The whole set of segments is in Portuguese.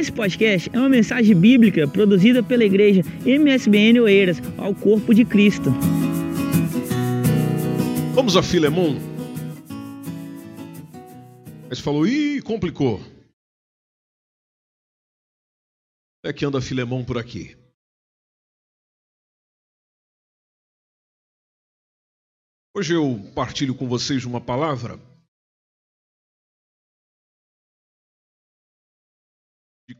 Esse podcast é uma mensagem bíblica produzida pela igreja MSBN Oeiras ao corpo de Cristo. Vamos a Filemon. Você falou, ih, complicou. É que anda Filemon por aqui. Hoje eu partilho com vocês uma palavra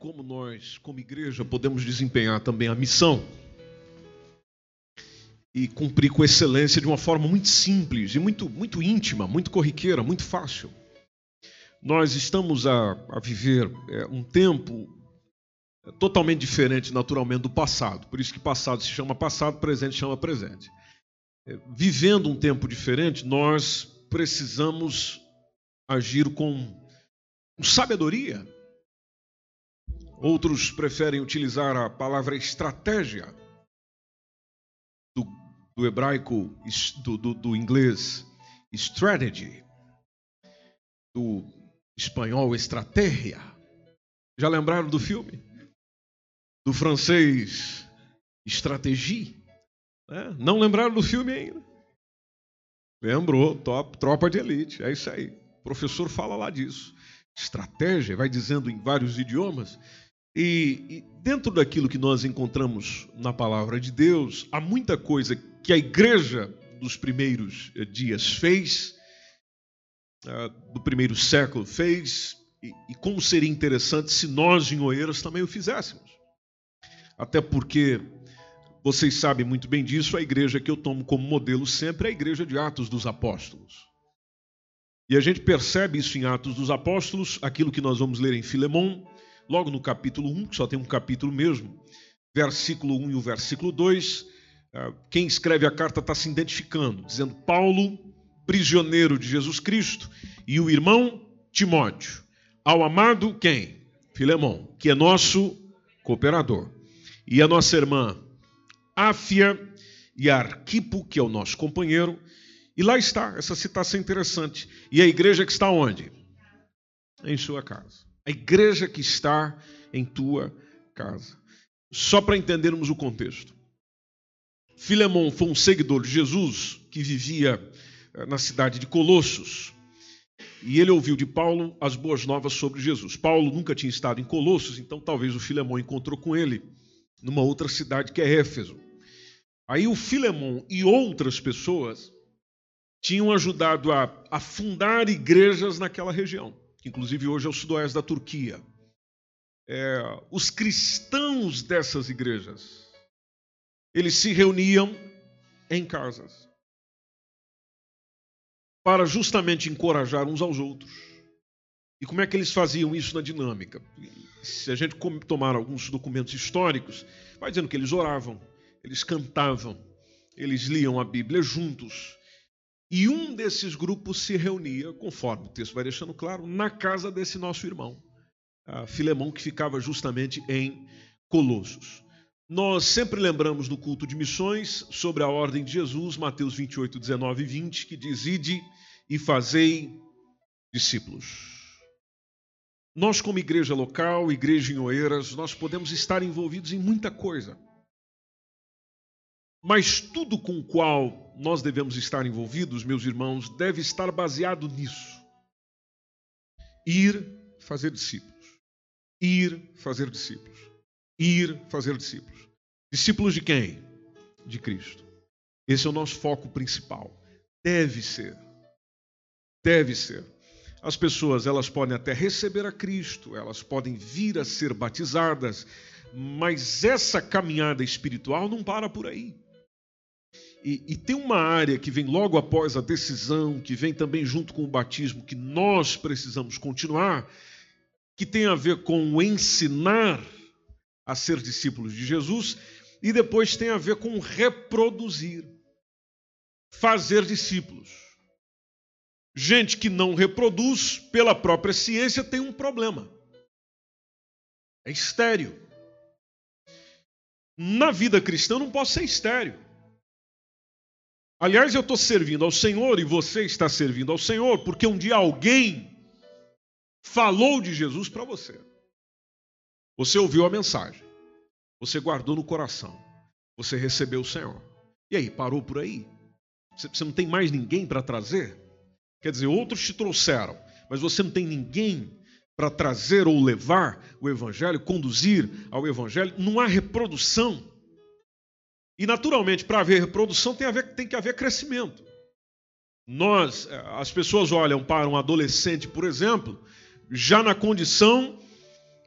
como nós, como igreja, podemos desempenhar também a missão e cumprir com excelência de uma forma muito simples e muito, muito íntima, muito corriqueira, muito fácil. Nós estamos a, a viver é, um tempo totalmente diferente, naturalmente, do passado. Por isso que passado se chama passado, presente se chama presente. É, vivendo um tempo diferente, nós precisamos agir com sabedoria Outros preferem utilizar a palavra estratégia do, do hebraico, do, do, do inglês strategy, do espanhol estratégia. Já lembraram do filme? Do francês estratégie? É, não lembraram do filme ainda? Lembrou, top, tropa de elite, é isso aí. O professor fala lá disso. Estratégia, vai dizendo em vários idiomas. E, e, dentro daquilo que nós encontramos na palavra de Deus, há muita coisa que a igreja dos primeiros eh, dias fez, uh, do primeiro século fez, e, e, como seria interessante se nós em Oeiras também o fizéssemos. Até porque vocês sabem muito bem disso, a igreja que eu tomo como modelo sempre é a igreja de Atos dos Apóstolos. E a gente percebe isso em Atos dos Apóstolos, aquilo que nós vamos ler em Filemão logo no capítulo 1, que só tem um capítulo mesmo, versículo 1 e o versículo 2, ah, quem escreve a carta está se identificando, dizendo Paulo, prisioneiro de Jesus Cristo, e o irmão Timóteo, ao amado quem? Filemão, que é nosso cooperador, e a nossa irmã Áfia e Arquipo, que é o nosso companheiro, e lá está, essa citação interessante. E a igreja que está onde? Em sua casa a igreja que está em tua casa. Só para entendermos o contexto. Filemão foi um seguidor de Jesus que vivia eh, na cidade de Colossos. E ele ouviu de Paulo as boas novas sobre Jesus. Paulo nunca tinha estado em Colossos, então talvez o Filemão encontrou com ele numa outra cidade que é Éfeso. Aí o Filemão e outras pessoas tinham ajudado a, a fundar igrejas naquela região que inclusive hoje é o sudoeste da Turquia. É, os cristãos dessas igrejas, eles se reuniam em casas para justamente encorajar uns aos outros. E como é que eles faziam isso na dinâmica? Se a gente tomar alguns documentos históricos, vai dizendo que eles oravam, eles cantavam, eles liam a Bíblia juntos, e um desses grupos se reunia, conforme o texto vai deixando claro, na casa desse nosso irmão, Filemão, que ficava justamente em Colossos. Nós sempre lembramos no culto de missões sobre a ordem de Jesus, Mateus 28, 19 e 20, que diz: Ide e fazei discípulos. Nós, como igreja local, igreja em Oeiras, nós podemos estar envolvidos em muita coisa. Mas tudo com o qual nós devemos estar envolvidos, meus irmãos, deve estar baseado nisso. Ir fazer discípulos. Ir fazer discípulos. Ir fazer discípulos. Discípulos de quem? De Cristo. Esse é o nosso foco principal. Deve ser. Deve ser. As pessoas, elas podem até receber a Cristo, elas podem vir a ser batizadas, mas essa caminhada espiritual não para por aí. E, e, tem uma área que vem logo após a decisão, que vem também junto com o batismo, que nós precisamos continuar, que tem a ver com o ensinar a ser discípulos de Jesus, e depois tem a ver com reproduzir, fazer discípulos. Gente que não reproduz pela própria ciência tem um problema. É estéreo. Na vida cristã não posso ser estéreo. Aliás, eu estou servindo ao Senhor e você está servindo ao Senhor porque um dia alguém falou de Jesus para você. Você ouviu a mensagem, você guardou no coração, você recebeu o Senhor. E aí, parou por aí? Você não tem mais ninguém para trazer? Quer dizer, outros te trouxeram, mas você não tem ninguém para trazer ou levar o Evangelho, conduzir ao Evangelho. Não há reprodução. E, naturalmente, para haver reprodução tem, haver, tem que haver crescimento. Nós, eh, as pessoas olham para um adolescente, por exemplo, já na condição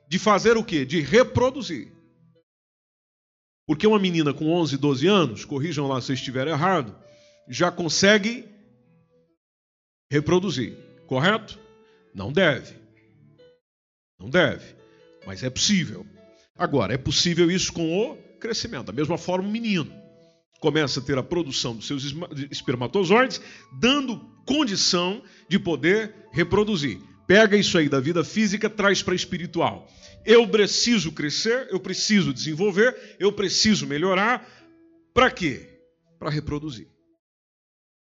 de fazer o quê? De reproduzir. Porque uma menina com 11, 12 anos, corrijam lá se eu estiver errado, já consegue reproduzir, correto? Não deve. Não deve, mas é possível. Agora, é possível isso com o crescimento. Da mesma forma, o menino começa a ter a produção dos seus espermatozoides, dando condição de poder reproduzir. Pega isso aí da vida física, traz para a espiritual. Eu preciso crescer, eu preciso desenvolver, eu preciso melhorar. Para quê? Para reproduzir.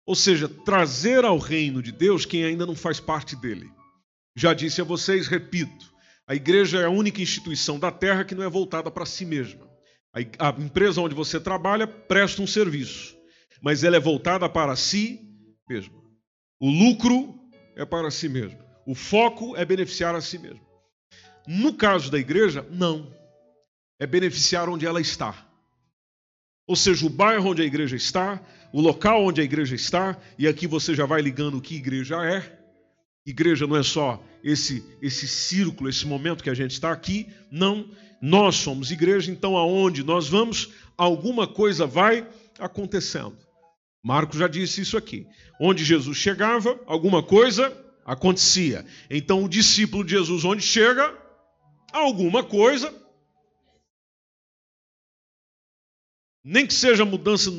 Ou seja, trazer ao reino de Deus quem ainda não faz parte dele. Já disse a vocês, repito, a igreja é a única instituição da terra que não é voltada para si mesma. A empresa onde você trabalha presta um serviço, mas ela é voltada para si mesma. O lucro é para si mesmo. O foco é beneficiar a si mesmo. No caso da igreja, não. É beneficiar onde ela está. Ou seja, o bairro onde a igreja está, o local onde a igreja está, e aqui você já vai ligando o que igreja é. Igreja não é só esse esse círculo, esse momento que a gente está aqui, não. Nós somos igreja, então aonde nós vamos, alguma coisa vai acontecendo. Marcos já disse isso aqui. Onde Jesus chegava, alguma coisa acontecia. Então o discípulo de Jesus, onde chega, alguma coisa Nem que seja mudança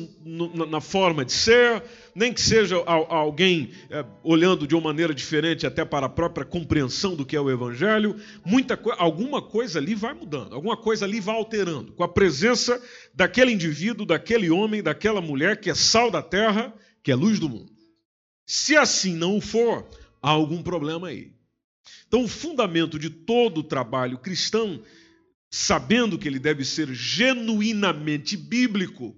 na forma de ser, nem que seja alguém é, olhando de uma maneira diferente até para a própria compreensão do que é o Evangelho, muita alguma coisa ali vai mudando, alguma coisa ali vai alterando, com a presença daquele indivíduo, daquele homem, daquela mulher que é sal da terra, que é luz do mundo. Se assim não for, há algum problema aí. Então, o fundamento de todo o trabalho cristão sabendo que ele deve ser genuinamente bíblico,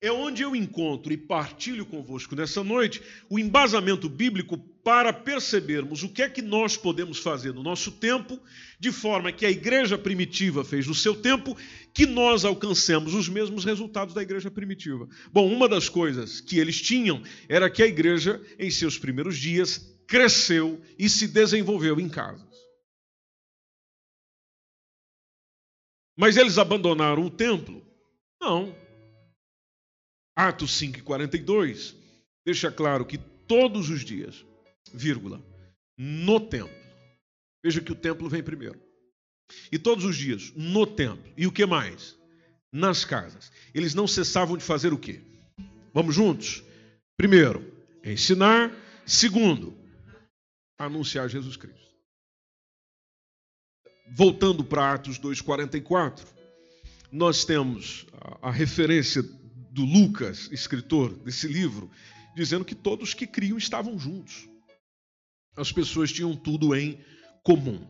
é onde eu encontro e partilho convosco nessa noite o embasamento bíblico para percebermos o que é que nós podemos fazer no nosso tempo, de forma que a igreja primitiva fez no seu tempo, que nós alcancemos os mesmos resultados da igreja primitiva. Bom, uma das coisas que eles tinham era que a igreja, em seus primeiros dias, cresceu e se desenvolveu em casa. Mas eles abandonaram o templo? Não. Atos 5 e 42 deixa claro que todos os dias, vírgula, no templo. Veja que o templo vem primeiro. E todos os dias, no templo. E o que mais? Nas casas. Eles não cessavam de fazer o quê? Vamos juntos? Primeiro, ensinar. Segundo, anunciar Jesus Cristo voltando para Atos 2,44, nós temos a, a referência do Lucas, escritor desse livro, dizendo que todos que criam estavam juntos. As pessoas tinham tudo em comum.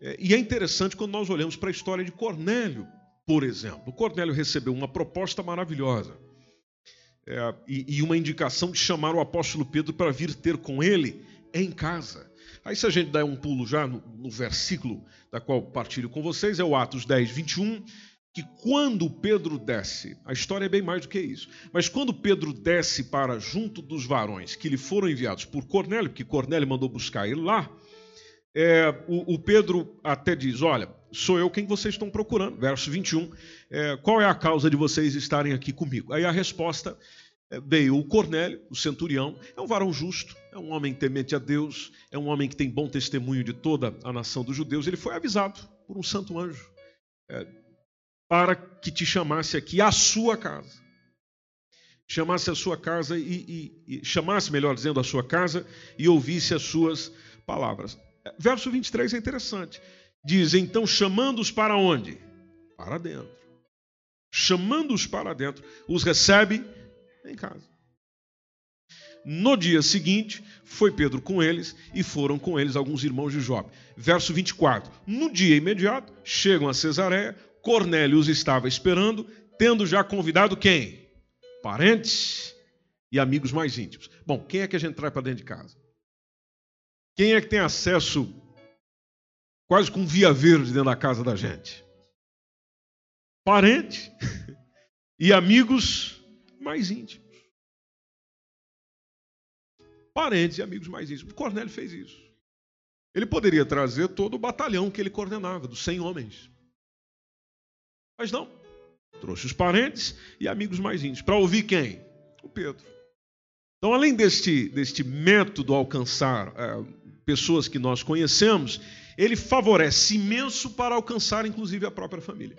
É, e é interessante quando nós olhamos para a história de Cornélio, por exemplo. Cornélio recebeu uma proposta maravilhosa é, e, uma indicação de chamar o apóstolo Pedro para vir ter com ele em casa. Aí, se a gente der um pulo já no, no versículo da qual partilho com vocês, é o Atos 10, 21, que quando Pedro desce, a história é bem mais do que isso, mas quando Pedro desce para junto dos varões que lhe foram enviados por Cornélio, porque Cornélio mandou buscar ele lá, é, o, o, Pedro até diz: Olha, sou eu quem vocês estão procurando. Verso 21. É, qual é a causa de vocês estarem aqui comigo? Aí a resposta é, veio o Cornélio, o centurião, é um varão justo, é um homem temente a Deus, é um homem que tem bom testemunho de toda a nação dos judeus. Ele foi avisado por um santo anjo é, para que te chamasse aqui à sua casa. Chamasse a sua casa e, e, e chamasse, melhor dizendo, a sua casa e ouvisse as suas palavras. Verso 23 é interessante. Diz: Então, chamando-os para onde? Para dentro. Chamando-os para dentro, os recebe em casa. No dia seguinte, foi Pedro com eles e foram com eles alguns irmãos de Jope. Verso 24. No dia imediato, chegam a Cesareia, Cornélio os estava esperando, tendo já convidado quem? Parentes e amigos mais íntimos. Bom, quem é que a gente traz para dentro de casa? Quem é que tem acesso quase com via verde dentro da casa da gente? Parente e amigos mais íntimos parentes e amigos mais íntimos. Cornélio fez isso. Ele poderia trazer todo o batalhão que ele coordenava, dos 100 homens. Mas não. Trouxe os parentes e amigos mais íntimos. Para ouvir quem? O Pedro. Então, além deste, deste método alcançar é, pessoas que nós conhecemos, ele favorece imenso para alcançar, inclusive, a própria família.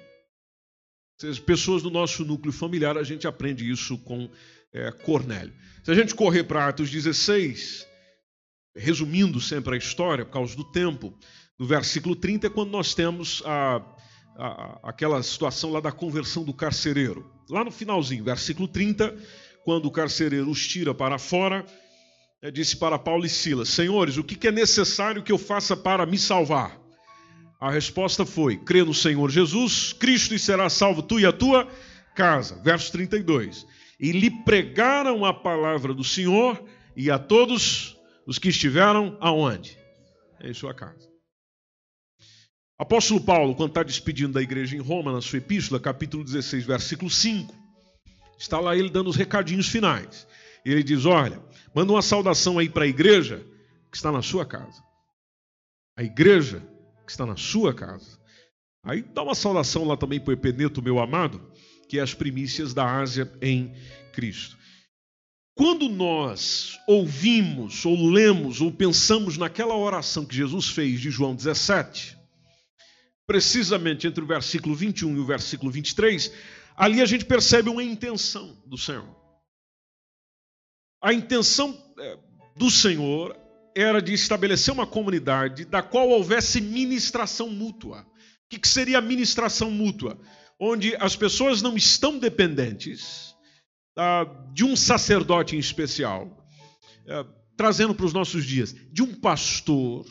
Seja, pessoas do nosso núcleo familiar, a gente aprende isso com é, Cornélio. Se a gente correr para Atos 16, resumindo sempre a história, por causa do tempo, no versículo 30 é quando nós temos a, a, aquela situação lá da conversão do carcereiro. Lá no finalzinho, versículo 30, quando o carcereiro os tira para fora, é, disse para Paulo e Silas: Senhores, o que é necessário que eu faça para me salvar? A resposta foi: crê no Senhor Jesus, Cristo e será salvo tu e a tua casa. Verso 32 e lhe pregaram a palavra do Senhor e a todos os que estiveram aonde? Em sua casa. Apóstolo Paulo, quando está despedindo da igreja em Roma, na sua epístola, capítulo 16, versículo 5, está lá ele dando os recadinhos finais. Ele diz: Olha, manda uma saudação aí para a igreja que está na sua casa. A igreja que está na sua casa. Aí dá uma saudação lá também para o Epeneto, meu amado, que é as primícias da Ásia em Cristo. Quando nós ouvimos, ou lemos, ou pensamos naquela oração que Jesus fez de João 17, precisamente entre o versículo 21 e o versículo 23, ali a gente percebe uma intenção do Senhor. A intenção é, do Senhor era de estabelecer uma comunidade da qual houvesse ministração mútua. O que seria ministração mútua? onde as pessoas não estão dependentes ah, de um sacerdote em especial, ah, trazendo para os nossos dias, de um pastor,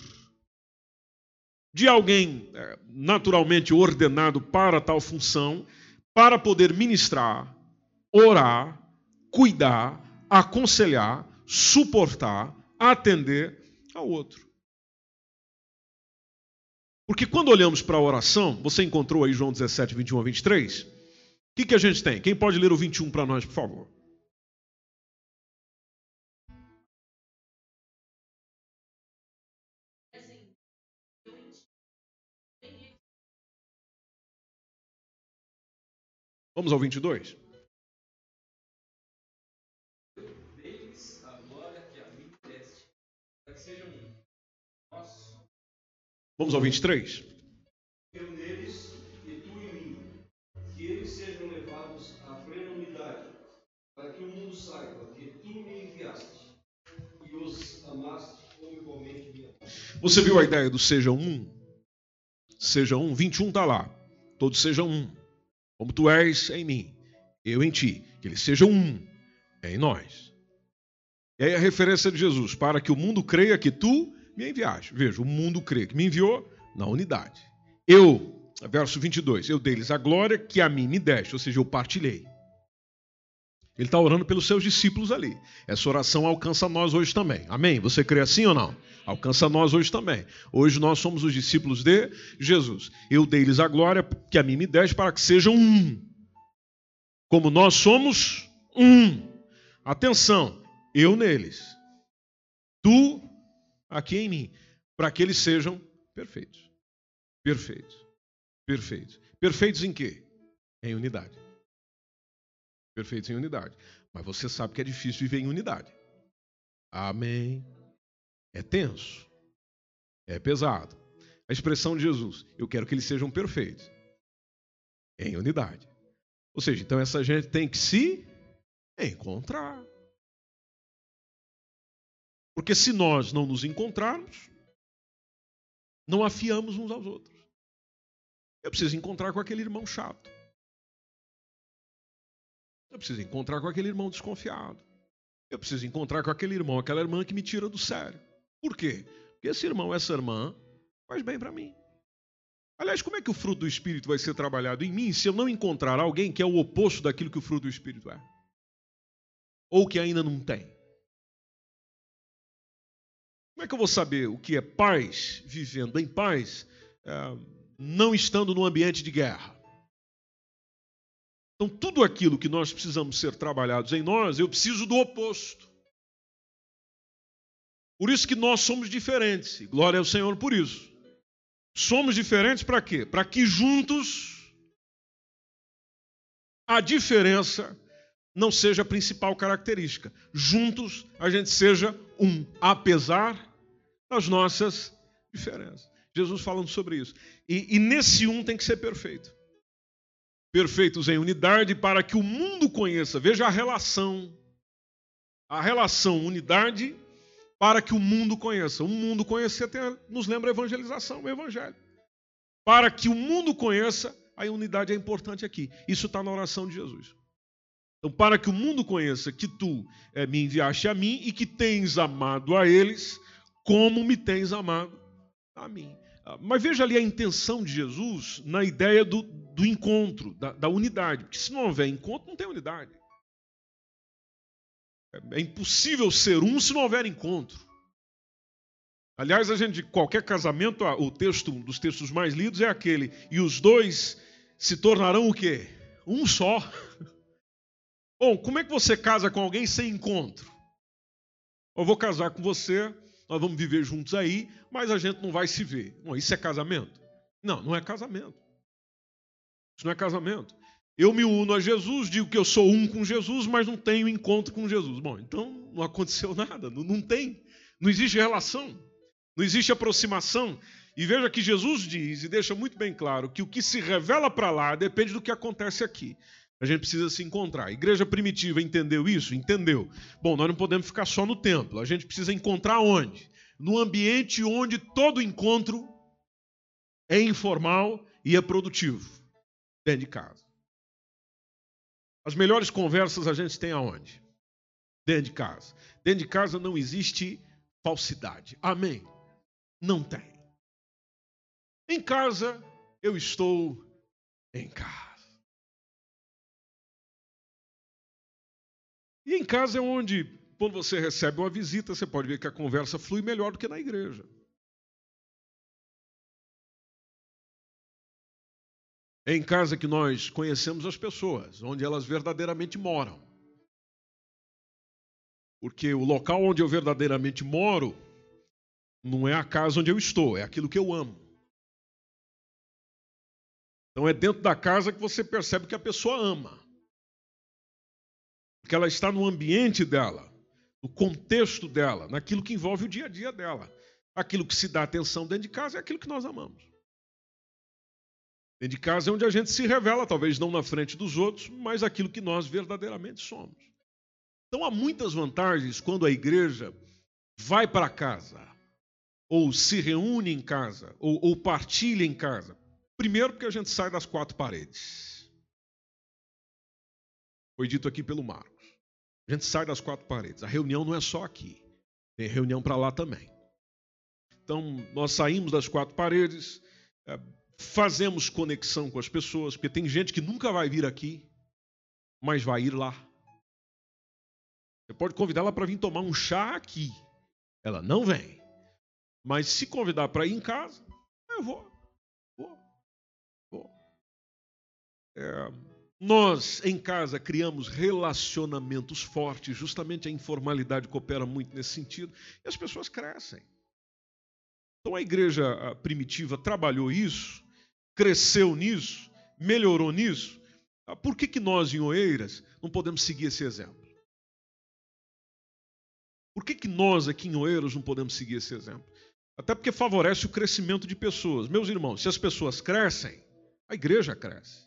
de alguém eh, naturalmente ordenado para tal função, para poder ministrar, orar, cuidar, aconselhar, suportar, atender ao outro. Porque quando olhamos para a oração, você encontrou aí João 17, 21 a 23? O que, que a gente tem? Quem pode ler o 21 para nós, por favor? Vamos ao 22? Deles a glória que a mim deste, para que sejam Vamos ao 23. Eu neles e tu em mim, que eles sejam levados à plena unidade, para que o mundo saiba que tu me enviaste e os amaste como igualmente me amaste. Você viu a ideia do seja um? Seja um, 21 está lá. Todos sejam um. Como tu és em mim, eu em ti. Que eles sejam um em nós. E aí a referência de Jesus, para que o mundo creia que tu me enviaste. Veja, o mundo crê que me enviou na unidade. Eu, verso 22, eu dei-lhes a glória que a mim me deste, ou seja, eu partilhei. Ele está orando pelos seus discípulos ali. Essa oração alcança nós hoje também. Amém? Você crê assim ou não? Alcança nós hoje também. Hoje nós somos os discípulos de Jesus. Eu dei-lhes a glória que a mim me deste para que sejam um. Como nós somos um. Atenção, eu neles. Tu aqui em mim, para que eles sejam perfeitos. Perfeitos. Perfeitos. Perfeitos em quê? Em unidade. Perfeitos em unidade. Mas você sabe que é difícil viver em unidade. Amém. É tenso. É pesado. A expressão de Jesus, eu quero que eles sejam perfeitos. Em unidade. Ou seja, então essa gente tem que se encontrar. Porque se nós não nos encontrarmos, não afiamos uns aos outros. Eu preciso encontrar com aquele irmão chato. Eu preciso encontrar com aquele irmão desconfiado. Eu preciso encontrar com aquele irmão, aquela irmã que me tira do sério. Por quê? Porque esse irmão, essa irmã, faz bem para mim. Aliás, como é que o fruto do Espírito vai ser trabalhado em mim se eu não encontrar alguém que é o oposto daquilo que o fruto do Espírito é? Ou que ainda não tem? Como é que eu vou saber o que é paz, vivendo em paz, é, não estando num ambiente de guerra? Então, tudo aquilo que nós precisamos ser trabalhados em nós, eu preciso do oposto. Por isso que nós somos diferentes. Glória ao Senhor por isso. Somos diferentes para quê? Para que juntos a diferença não seja a principal característica. Juntos a gente seja um, apesar das nossas diferenças. Jesus falando sobre isso. E, e nesse um tem que ser perfeito. Perfeitos em unidade para que o mundo conheça. Veja a relação. A relação unidade para que o mundo conheça. O mundo conhecer até nos lembra a evangelização, o evangelho. Para que o mundo conheça, a unidade é importante aqui. Isso está na oração de Jesus. Então, para que o mundo conheça que tu é, me enviaste a mim e que tens amado a eles como me tens amado a mim. Ah, mas veja ali a intenção de Jesus na ideia do, do encontro, da, da unidade. Porque se não houver encontro, não tem unidade. É, é impossível ser um se não houver encontro. Aliás, a gente, qualquer casamento, o texto, um dos textos mais lidos é aquele, e os dois se tornarão o quê? Um só. Bom, como é que você casa com alguém sem encontro? Eu vou casar com você, nós vamos viver juntos aí, mas a gente não vai se ver. Bom, isso é casamento? Não, não é casamento. Isso não é casamento. Eu me uno a Jesus, digo que eu sou um com Jesus, mas não tenho encontro com Jesus. Bom, então não aconteceu nada, não, não tem. Não existe relação, não existe aproximação. E veja que Jesus diz e deixa muito bem claro que o que se revela para lá depende do que acontece aqui. A gente precisa se encontrar. A igreja primitiva entendeu isso? Entendeu. Bom, nós não podemos ficar só no templo. A gente precisa encontrar onde? No ambiente onde todo encontro é informal e é produtivo. Dentro de casa. As melhores conversas a gente tem aonde? Dentro de casa. Dentro de casa não existe falsidade. Amém? Não tem. Em casa, eu estou em casa. E em casa é onde, quando você recebe uma visita, você pode ver que a conversa flui melhor do que na igreja. É em casa que nós conhecemos as pessoas, onde elas verdadeiramente moram. Porque o local onde eu verdadeiramente moro não é a casa onde eu estou, é aquilo que eu amo. Então é dentro da casa que você percebe que a pessoa ama porque ela está no ambiente dela, no contexto dela, naquilo que envolve o dia a dia dela. Aquilo que se dá atenção dentro de casa é aquilo que nós amamos. Dentro de casa é onde a gente se revela, talvez não na frente dos outros, mas aquilo que nós verdadeiramente somos. Então há muitas vantagens quando a igreja vai para casa, ou se reúne em casa, ou, ou partilha em casa. Primeiro, porque a gente sai das quatro paredes. Foi dito aqui pelo Marco. A gente sai das quatro paredes. A reunião não é só aqui, tem reunião para lá também. Então, nós saímos das quatro paredes, é, fazemos conexão com as pessoas, porque tem gente que nunca vai vir aqui, mas vai ir lá. Você pode convidar ela para vir tomar um chá aqui. Ela não vem. Mas se convidar para ir em casa, eu vou. Vou. Vou. É, nós, em casa, criamos relacionamentos fortes, justamente a informalidade coopera muito nesse sentido, e as pessoas crescem. Então a igreja primitiva trabalhou isso, cresceu nisso, melhorou nisso. Ah, por que, que nós, em Oeiras, não podemos seguir esse exemplo? Por que, que nós, aqui em Oeiras, não podemos seguir esse exemplo? Até porque favorece o crescimento de pessoas. Meus irmãos, se as pessoas crescem, a igreja cresce.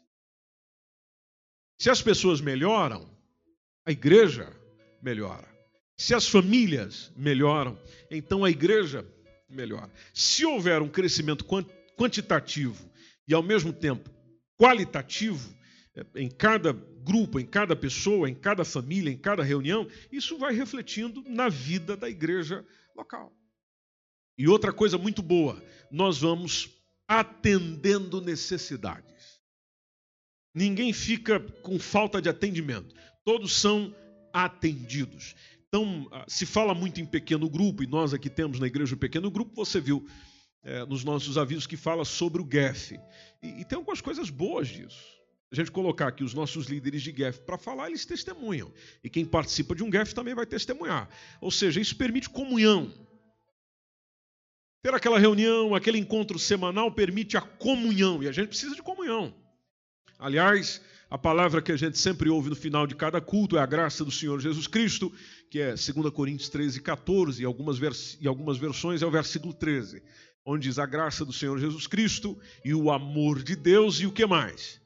Se as pessoas melhoram, a igreja melhora. Se as famílias melhoram, então a igreja melhora. Se houver um crescimento quantitativo e ao mesmo tempo qualitativo, é, em cada grupo, em cada pessoa, em cada família, em cada reunião, isso vai refletindo na vida da igreja local. E outra coisa muito boa, nós vamos atendendo necessidades. Ninguém fica com falta de atendimento, todos são atendidos. Então, ah, se fala muito em pequeno grupo, e nós aqui temos na igreja um pequeno grupo, você viu é, nos nossos avisos que fala sobre o GEF. E, e tem algumas coisas boas disso a gente colocar aqui os nossos líderes de GEF para falar, eles testemunham. E quem participa de um GEF também vai testemunhar. Ou seja, isso permite comunhão. Ter aquela reunião, aquele encontro semanal permite a comunhão. E a gente precisa de comunhão. Aliás, a palavra que a gente sempre ouve no final de cada culto é a graça do Senhor Jesus Cristo, que é 2 Coríntios 13, 14, e algumas, vers e algumas versões é o versículo 13, onde diz a graça do Senhor Jesus Cristo e o amor de Deus e o que mais?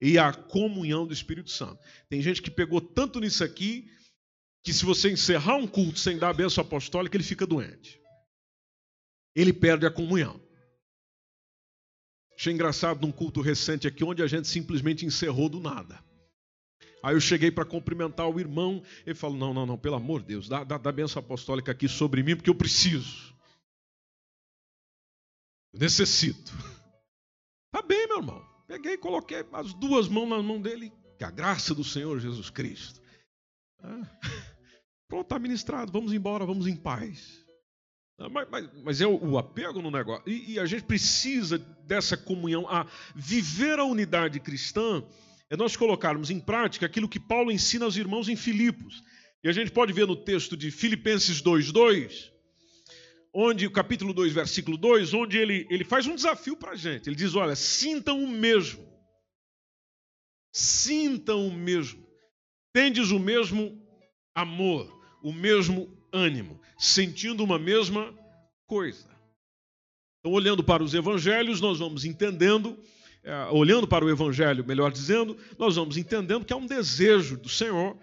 e a comunhão do Espírito Santo. Tem gente que pegou tanto nisso aqui que se você encerrar um culto sem dar a bênção apostólica, ele fica doente. Ele perde a comunhão. Achei engraçado num culto recente aqui, onde a gente simplesmente encerrou do nada. Aí eu cheguei para cumprimentar o irmão, ele falou: Não, não, não, pelo amor de Deus, dá, dá, dá a bênção apostólica aqui sobre mim, porque eu preciso. Eu necessito. Tá bem, meu irmão. Peguei coloquei as duas mãos na mão dele, que a graça do Senhor Jesus Cristo. Ah, pronto, está ministrado, vamos embora, vamos em paz. Ah, mas, mas, mas, é o, apego no negócio. E, e, a gente precisa dessa comunhão. A viver a unidade cristã é nós colocarmos em prática aquilo que Paulo ensina aos irmãos em Filipos. E a gente pode ver no texto de Filipenses 2,2 onde o capítulo 2, versículo 2, onde ele, ele faz um desafio para a gente. Ele diz: olha, sintam o mesmo. Sintam o mesmo. Tendes o mesmo amor, o mesmo ânimo, sentindo uma mesma coisa. Então, olhando para os evangelhos, nós vamos entendendo, é, olhando para o evangelho, melhor dizendo, nós vamos entendendo que há um desejo do Senhor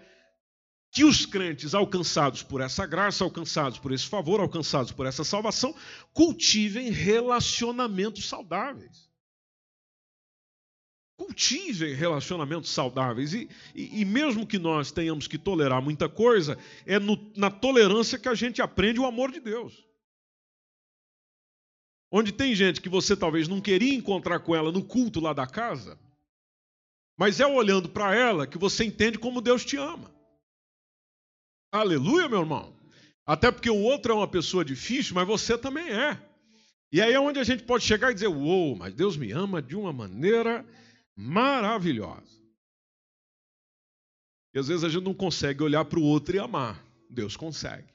que os crentes alcançados por essa graça, alcançados por esse favor, alcançados por essa salvação, cultivem relacionamentos saudáveis. Cultivem relacionamentos saudáveis. E, e, e, mesmo que nós tenhamos que tolerar muita coisa, é no, na tolerância que a gente aprende o amor de Deus. Onde tem gente que você talvez não queria encontrar com ela no culto lá da casa, mas é olhando para ela que você entende como Deus te ama. Aleluia, meu irmão. Até porque o outro é uma pessoa difícil, mas você também é. E aí é onde a gente pode chegar e dizer: Uou, mas Deus me ama de uma maneira maravilhosa. E às vezes a gente não consegue olhar para o outro e amar. Deus consegue.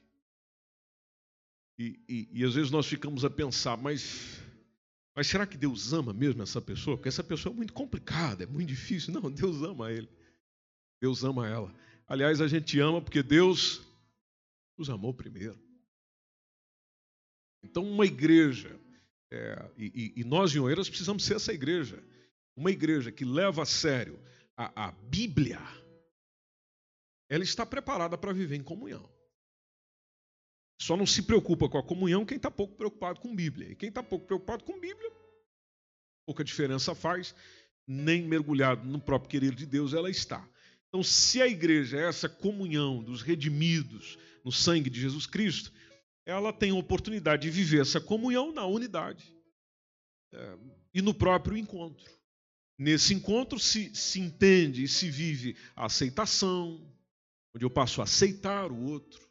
E, e, e, às vezes nós ficamos a pensar, mas, mas será que Deus ama mesmo essa pessoa? Porque essa pessoa é muito complicada, é muito difícil. Não, Deus ama ele. Deus ama ela. Aliás, a gente ama porque Deus nos amou primeiro. Então, uma igreja, é, e, e, nós em Oeiras precisamos ser essa igreja, uma igreja que leva a sério a, a Bíblia, ela está preparada para viver em comunhão. Só não se preocupa com a comunhão quem está pouco preocupado com Bíblia. E quem está pouco preocupado com Bíblia, pouca diferença faz, nem mergulhado no próprio querer de Deus ela está. Então, se a igreja é essa comunhão dos redimidos no sangue de Jesus Cristo, ela tem a oportunidade de viver essa comunhão na unidade é, e no próprio encontro. Nesse encontro se, se entende e se vive a aceitação, onde eu passo a aceitar o outro.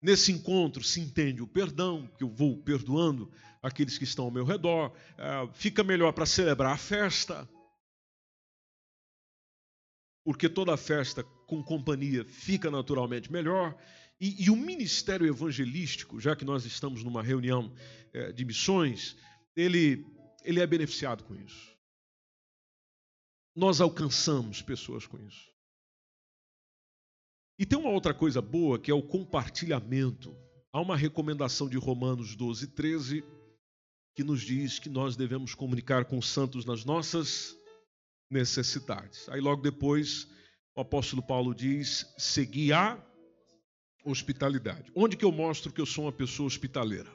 Nesse encontro se entende o perdão, que eu vou perdoando aqueles que estão ao meu redor. É, fica melhor para celebrar a festa porque toda festa com companhia fica naturalmente melhor. E, e, o ministério evangelístico, já que nós estamos numa reunião é, de missões, ele, ele é beneficiado com isso. Nós alcançamos pessoas com isso. E tem uma outra coisa boa que é o compartilhamento. Há uma recomendação de Romanos 12, 13, que nos diz que nós devemos comunicar com os santos nas nossas necessidades. Aí logo depois o apóstolo Paulo diz: seguir a hospitalidade. Onde que eu mostro que eu sou uma pessoa hospitaleira?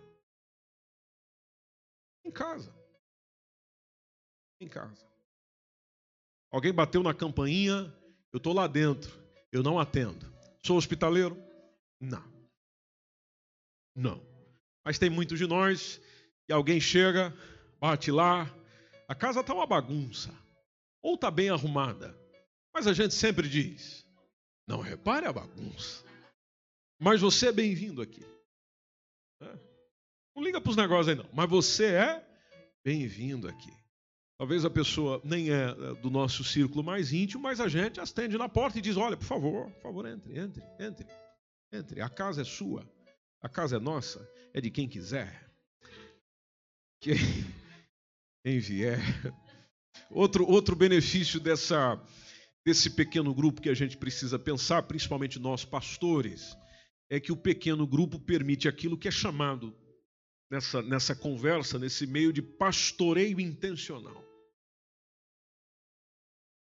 Em casa. Em casa. Alguém bateu na campainha, eu estou lá dentro, eu não atendo. Sou hospitaleiro? Não. Não. Mas tem muitos de nós e alguém chega, bate lá, a casa está uma bagunça, ou está bem arrumada, mas a gente sempre diz: não repare a bagunça, mas você é bem-vindo aqui. Não liga para os negócios aí, não, mas você é bem-vindo aqui. Talvez a pessoa nem é, é do nosso círculo mais íntimo, mas a gente atende na porta e diz: Olha, por favor, por favor, entre, entre, entre, entre. A casa é sua, a casa é nossa, é de quem quiser. Quem, quem vier. Outro, outro benefício dessa, desse pequeno grupo que a gente precisa pensar, principalmente nós pastores, é que o pequeno grupo permite aquilo que é chamado nessa, nessa conversa, nesse meio de pastoreio intencional.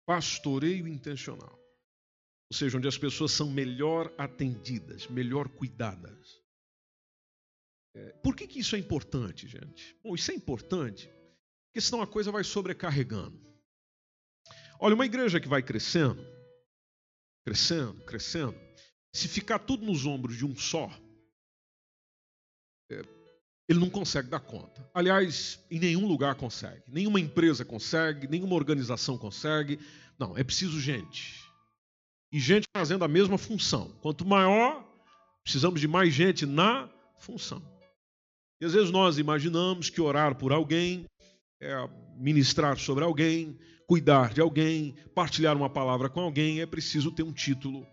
Pastoreio intencional. Ou seja, onde as pessoas são melhor atendidas, melhor cuidadas. É, por que, que isso é importante, gente? Bom, isso é importante porque senão a coisa vai sobrecarregando. Olha, uma igreja que vai crescendo, crescendo, crescendo, se ficar tudo nos ombros de um só, é, ele não consegue dar conta. Aliás, em nenhum lugar consegue. Nenhuma empresa consegue, nenhuma organização consegue. Não, é preciso gente. E gente fazendo a mesma função. Quanto maior, precisamos de mais gente na função. E às vezes nós imaginamos que orar por alguém é ministrar sobre alguém, cuidar de alguém, partilhar uma palavra com alguém, é preciso ter um título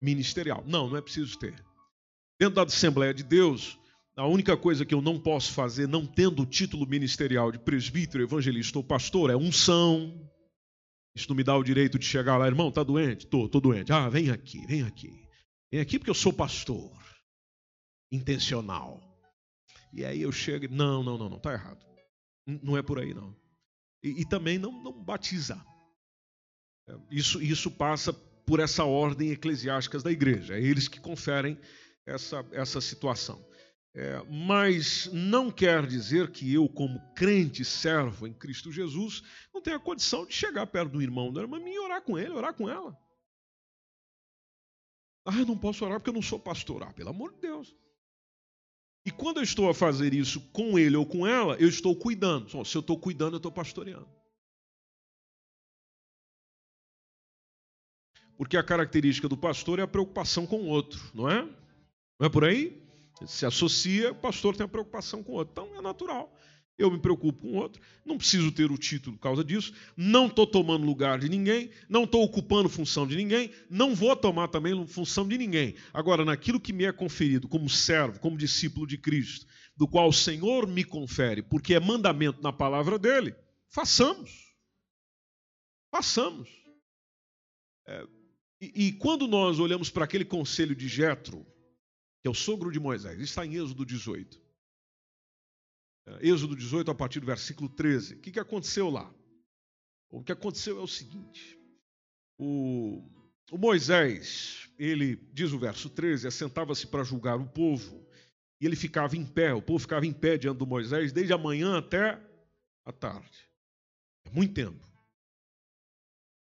ministerial. Não, não é preciso ter. Dentro da Assembleia de Deus, a única coisa que eu não posso fazer, não tendo o título ministerial de presbítero, evangelista ou pastor, é unção. Isso não me dá o direito de chegar lá, irmão, tá doente? Tô, tô doente. Ah, vem aqui, vem aqui. Vem aqui porque eu sou pastor. Intencional. E aí eu chego, não, não, não, não, tá errado. Não é por aí, não. E, e também não, não batizar. É, isso, isso passa por essa ordem eclesiástica da igreja. É eles que conferem essa, essa situação. É, mas não quer dizer que eu, como crente servo em Cristo Jesus, não tenha condição de chegar perto do irmão da irmã e orar com ele, orar com ela. Ah, eu não posso orar porque eu não sou pastor. Ah, pelo amor de Deus. E quando eu estou a fazer isso com ele ou com ela, eu estou cuidando. Se eu estou cuidando, eu estou pastoreando. Porque a característica do pastor é a preocupação com o outro, não é? Não é por aí? Se associa, o pastor tem a preocupação com o outro. Então é natural. Eu me preocupo com o outro, não preciso ter o título por causa disso, não estou tomando lugar de ninguém, não estou ocupando função de ninguém, não vou tomar também função de ninguém. Agora, naquilo que me é conferido como servo, como discípulo de Cristo, do qual o Senhor me confere, porque é mandamento na palavra dele, façamos. Façamos. É, e, e quando nós olhamos para aquele conselho de Jetro, que é o sogro de Moisés, está em Êxodo 18. É, Êxodo 18, a partir do versículo 13. O que, que aconteceu lá? O que aconteceu é o seguinte: o, o Moisés, ele, diz o verso 13, assentava-se para julgar o povo, e ele ficava em pé, o povo ficava em pé diante do Moisés, desde a manhã até a tarde. É muito tempo.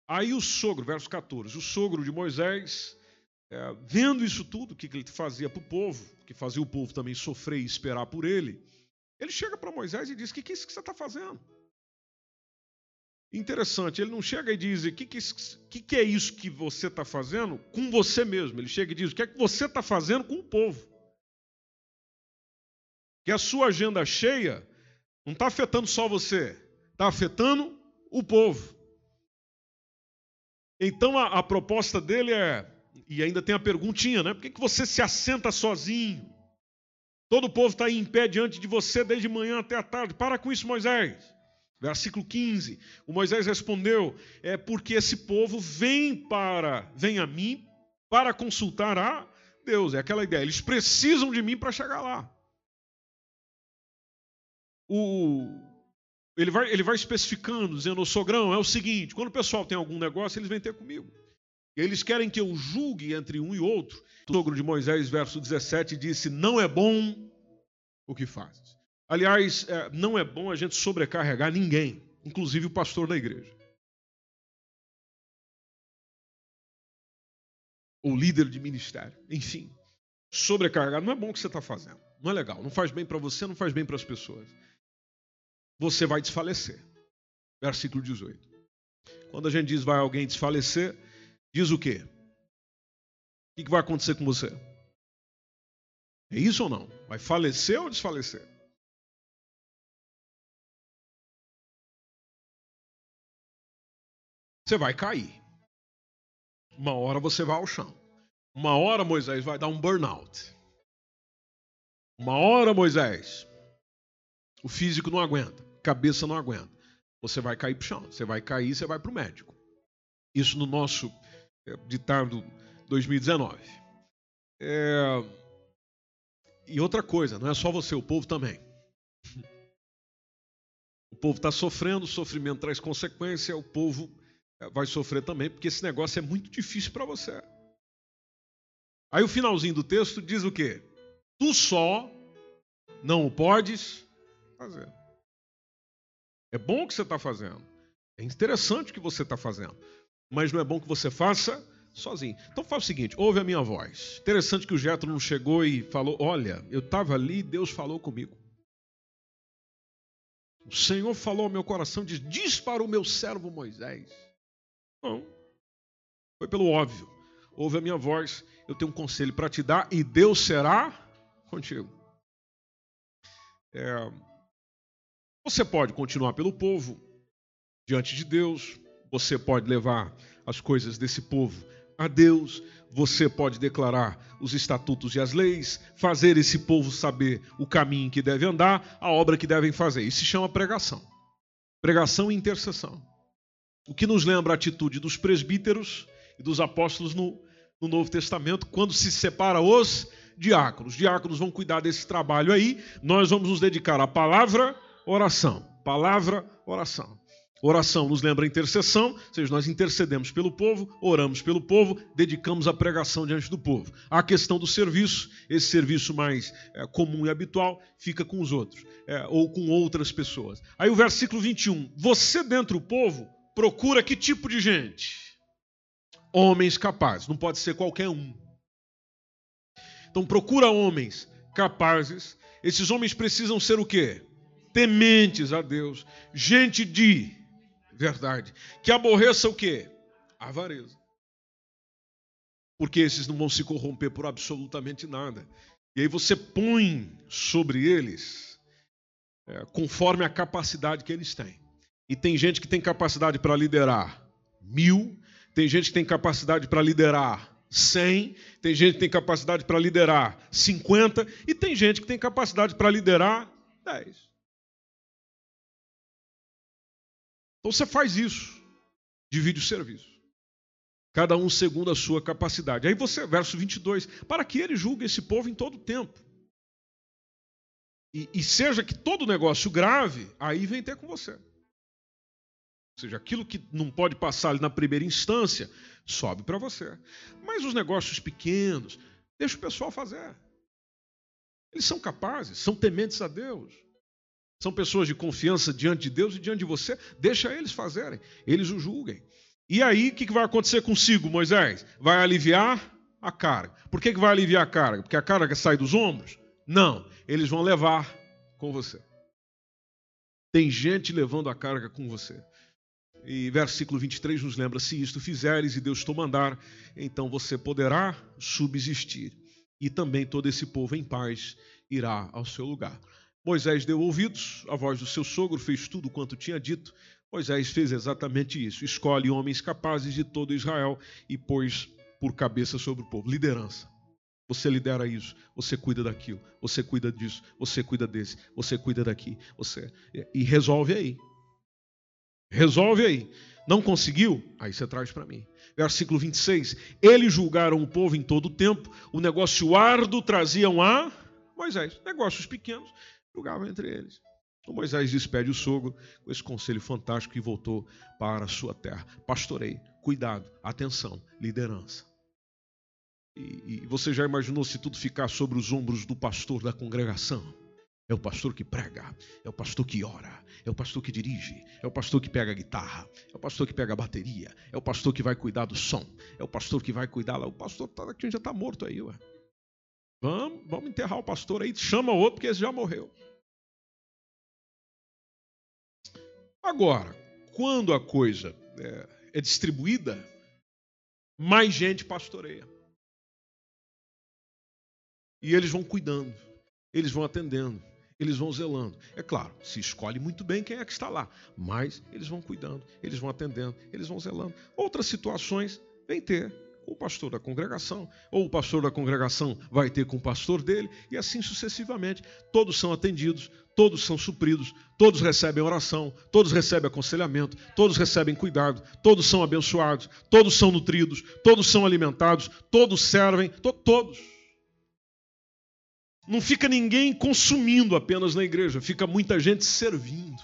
Aí o sogro, verso 14, o sogro de Moisés é, vendo isso tudo, o que ele fazia para o povo, que fazia o povo também sofrer e esperar por ele, ele chega para Moisés e diz: O que, que é isso que você está fazendo? Interessante, ele não chega e diz: O que, que, que, que é isso que você está fazendo com você mesmo? Ele chega e diz: O que é que você está fazendo com o povo? Que a sua agenda cheia não está afetando só você, está afetando o povo. Então a, a proposta dele é: e ainda tem a perguntinha, né? Por que, que você se assenta sozinho? Todo o povo está aí em pé diante de você desde manhã até a tarde. Para com isso, Moisés. Versículo 15. O Moisés respondeu: É porque esse povo vem para, vem a mim para consultar a Deus. É aquela ideia. Eles precisam de mim para chegar lá. O, ele, vai, ele vai especificando, dizendo: O sogrão é o seguinte: quando o pessoal tem algum negócio, eles vêm ter comigo. Eles querem que eu julgue entre um e outro. O sogro de Moisés, verso 17, disse: Não é bom o que fazes. Aliás, é, não é bom a gente sobrecarregar ninguém, inclusive o pastor da igreja. Ou líder de ministério. Enfim, sobrecarregar não é bom o que você está fazendo. Não é legal. Não faz bem para você, não faz bem para as pessoas. Você vai desfalecer. Versículo 18. Quando a gente diz vai alguém desfalecer, diz o quê? O que vai acontecer com você? É isso ou não? Vai falecer ou desfalecer? Você vai cair. Uma hora você vai ao chão. Uma hora Moisés vai dar um burnout. Uma hora Moisés, o físico não aguenta, cabeça não aguenta. Você vai cair para o chão. Você vai cair, você vai para o médico. Isso no nosso é, ditado 2019. É... E outra coisa, não é só você, o povo também. O povo está sofrendo, o sofrimento traz consequência, o povo é, vai sofrer também, porque esse negócio é muito difícil para você. Aí o finalzinho do texto diz o quê? Tu só não o podes fazer. É bom o que você está fazendo. É interessante o que você está fazendo. Mas não é bom que você faça sozinho. Então faz o seguinte: ouve a minha voz. Interessante que o Jetro não chegou e falou: Olha, eu estava ali e Deus falou comigo. O Senhor falou ao meu coração, diz: Diz para o meu servo Moisés. Não. Foi pelo óbvio. Ouve a minha voz, eu tenho um conselho para te dar e Deus será contigo. É, você pode continuar pelo povo, diante de Deus, você pode levar as coisas desse povo a Deus, você pode declarar os estatutos e as leis, fazer esse povo saber o caminho que deve andar, a obra que devem fazer. Isso se chama pregação. Pregação e intercessão. O que nos lembra a atitude dos presbíteros e dos apóstolos no, no Novo Testamento, quando se separa os diáconos. Os diáconos vão cuidar desse trabalho aí, nós vamos nos dedicar à palavra, oração. Palavra, oração. Oração nos lembra a intercessão, ou seja, nós intercedemos pelo povo, oramos pelo povo, dedicamos a pregação diante do povo. A questão do serviço, esse serviço mais é, comum e habitual, fica com os outros, é, ou com outras pessoas. Aí o versículo 21. Você dentro do povo procura que tipo de gente? Homens capazes, não pode ser qualquer um. Então procura homens capazes. Esses homens precisam ser o quê? Tementes a Deus, gente de verdade. Que aborreça o quê? A avareza. Porque esses não vão se corromper por absolutamente nada. E aí você põe sobre eles é, conforme a capacidade que eles têm. E tem gente que tem capacidade para liderar mil, tem gente que tem capacidade para liderar cem, tem gente que tem capacidade para liderar cinquenta, e tem gente que tem capacidade para liderar dez. Então você faz isso, divide o serviço. Cada um segundo a sua capacidade. Aí você, verso 22, para que ele julgue esse povo em todo tempo. E, e seja que todo negócio grave, aí vem ter com você. Ou seja, aquilo que não pode passar na primeira instância, sobe para você. Mas os negócios pequenos, deixa o pessoal fazer. Eles são capazes, são tementes a Deus. São pessoas de confiança diante de Deus e diante de você. Deixa eles fazerem, eles o julguem. E aí, o que vai acontecer consigo, Moisés? Vai aliviar a carga. Por que vai aliviar a carga? Porque a carga sai dos ombros? Não, eles vão levar com você. Tem gente levando a carga com você. E versículo 23 nos lembra: se isto fizeres e Deus te mandar, então você poderá subsistir, e também todo esse povo em paz irá ao seu lugar. Moisés deu ouvidos à voz do seu sogro, fez tudo quanto tinha dito. Moisés fez exatamente isso. Escolhe homens capazes de todo Israel e pôs por cabeça sobre o povo. Liderança. Você lidera isso, você cuida daquilo, você cuida disso, você cuida desse, você cuida daqui, você e resolve aí. Resolve aí. Não conseguiu? Aí você traz para mim. Versículo 26. Eles julgaram o povo em todo o tempo, o negócio árduo traziam a Moisés. Negócios pequenos, julgavam entre eles. Então Moisés despede o sogro com esse conselho fantástico e voltou para a sua terra. Pastorei, cuidado, atenção, liderança. E, e você já imaginou se tudo ficar sobre os ombros do pastor da congregação? É o pastor que prega, é o pastor que ora, é o pastor que dirige, é o pastor que pega a guitarra, é o pastor que pega a bateria, é o pastor que vai cuidar do som, é o pastor que vai cuidar lá. O pastor tá já está morto aí, ué. Vamos, vamos enterrar o pastor aí, chama outro porque esse já morreu. Agora, quando a coisa é, é distribuída, mais gente pastoreia. E eles vão cuidando, eles vão atendendo, eles vão zelando. É claro, se escolhe muito bem quem é que está lá, mas eles vão cuidando, eles vão atendendo, eles vão zelando. Outras situações vem ter com o pastor da congregação, ou o pastor da congregação vai ter com o pastor dele, e assim sucessivamente. Todos são atendidos, todos são supridos, todos recebem oração, todos recebem aconselhamento, todos recebem cuidado, todos são abençoados, todos são nutridos, todos são alimentados, todos servem, to todos. Não fica ninguém consumindo apenas na igreja, fica muita gente servindo.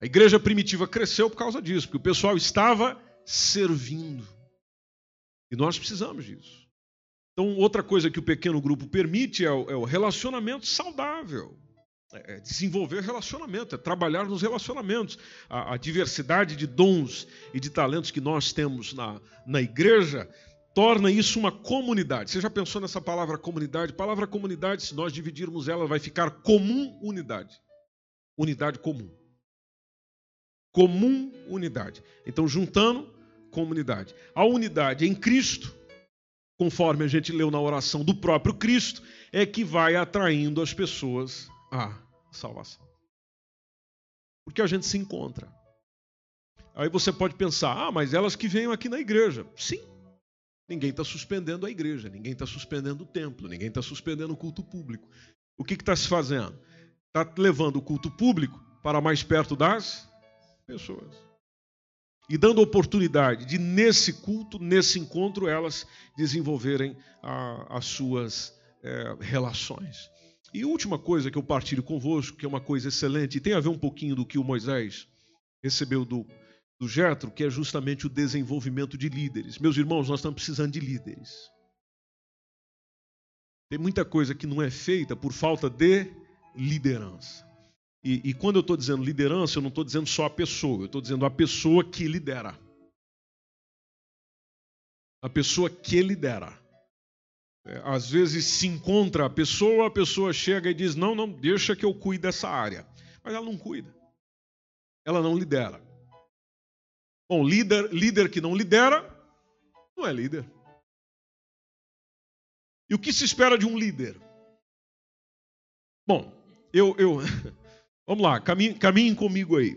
A igreja primitiva cresceu por causa disso, porque o pessoal estava servindo. E nós precisamos disso. Então, outra coisa que o pequeno grupo permite é o, é o relacionamento saudável. É, é desenvolver relacionamento, é trabalhar nos relacionamentos. A, a, diversidade de dons e de talentos que nós temos na, na igreja torna isso uma comunidade. Você já pensou nessa palavra comunidade? Palavra comunidade, se nós dividirmos ela, vai ficar comum unidade. Unidade comum. Comum unidade. Então, juntando, comunidade. A unidade em Cristo, conforme a gente leu na oração do próprio Cristo, é que vai atraindo as pessoas à salvação. Porque a gente se encontra. Aí você pode pensar, ah, mas elas que venham aqui na igreja. Sim, Ninguém está suspendendo a igreja, ninguém está suspendendo o templo, ninguém está suspendendo o culto público. O que está se fazendo? Está levando o culto público para mais perto das pessoas. E dando oportunidade de, nesse culto, nesse encontro, elas desenvolverem a, as suas é, relações. E última coisa que eu partilho convosco, que é uma coisa excelente, e tem a ver um pouquinho do que o Moisés recebeu do do Jetro, que é justamente o desenvolvimento de líderes. Meus irmãos, nós estamos precisando de líderes. Tem muita coisa que não é feita por falta de liderança. E, e quando eu estou dizendo liderança, eu não estou dizendo só a pessoa, eu estou dizendo a pessoa que lidera. A pessoa que lidera. É, às vezes se encontra a pessoa, a pessoa chega e diz: Não, não, deixa que eu cuide dessa área. Mas ela não cuida. Ela não lidera. Bom, líder, líder que não lidera, não é líder. E o que se espera de um líder? Bom, eu, eu vamos lá, caminhem, caminhem comigo aí.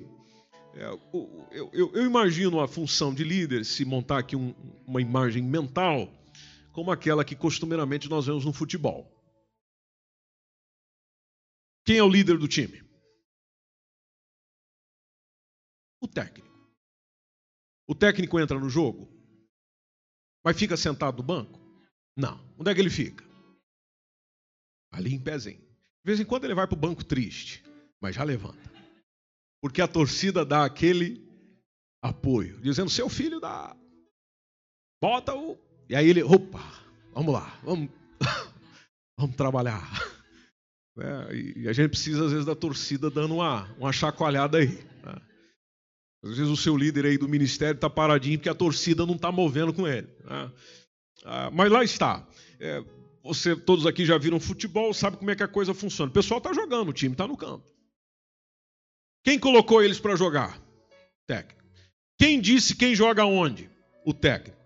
É, eu, eu, eu, imagino a função de líder, se montar aqui um, uma imagem mental, como aquela que costumeiramente nós vemos no futebol. Quem é o líder do time? O técnico. O técnico entra no jogo, mas fica sentado no banco? Não. Onde é que ele fica? Ali em pezinho. De vez em quando ele vai para o banco triste, mas já levanta. Porque a torcida dá aquele apoio, dizendo: seu filho dá. Bota o. E aí ele, opa, vamos lá, vamos, vamos trabalhar. É, e a gente precisa, às vezes, da torcida dando uma, uma chacoalhada aí. Né? Às vezes o seu líder aí do ministério está paradinho porque a torcida não está movendo com ele. Né? Ah, mas lá está. É, você, todos aqui já viram futebol, sabe como é que a coisa funciona. O pessoal está jogando, o time está no campo. Quem colocou eles para jogar? Técnico. Quem disse quem joga onde? O técnico.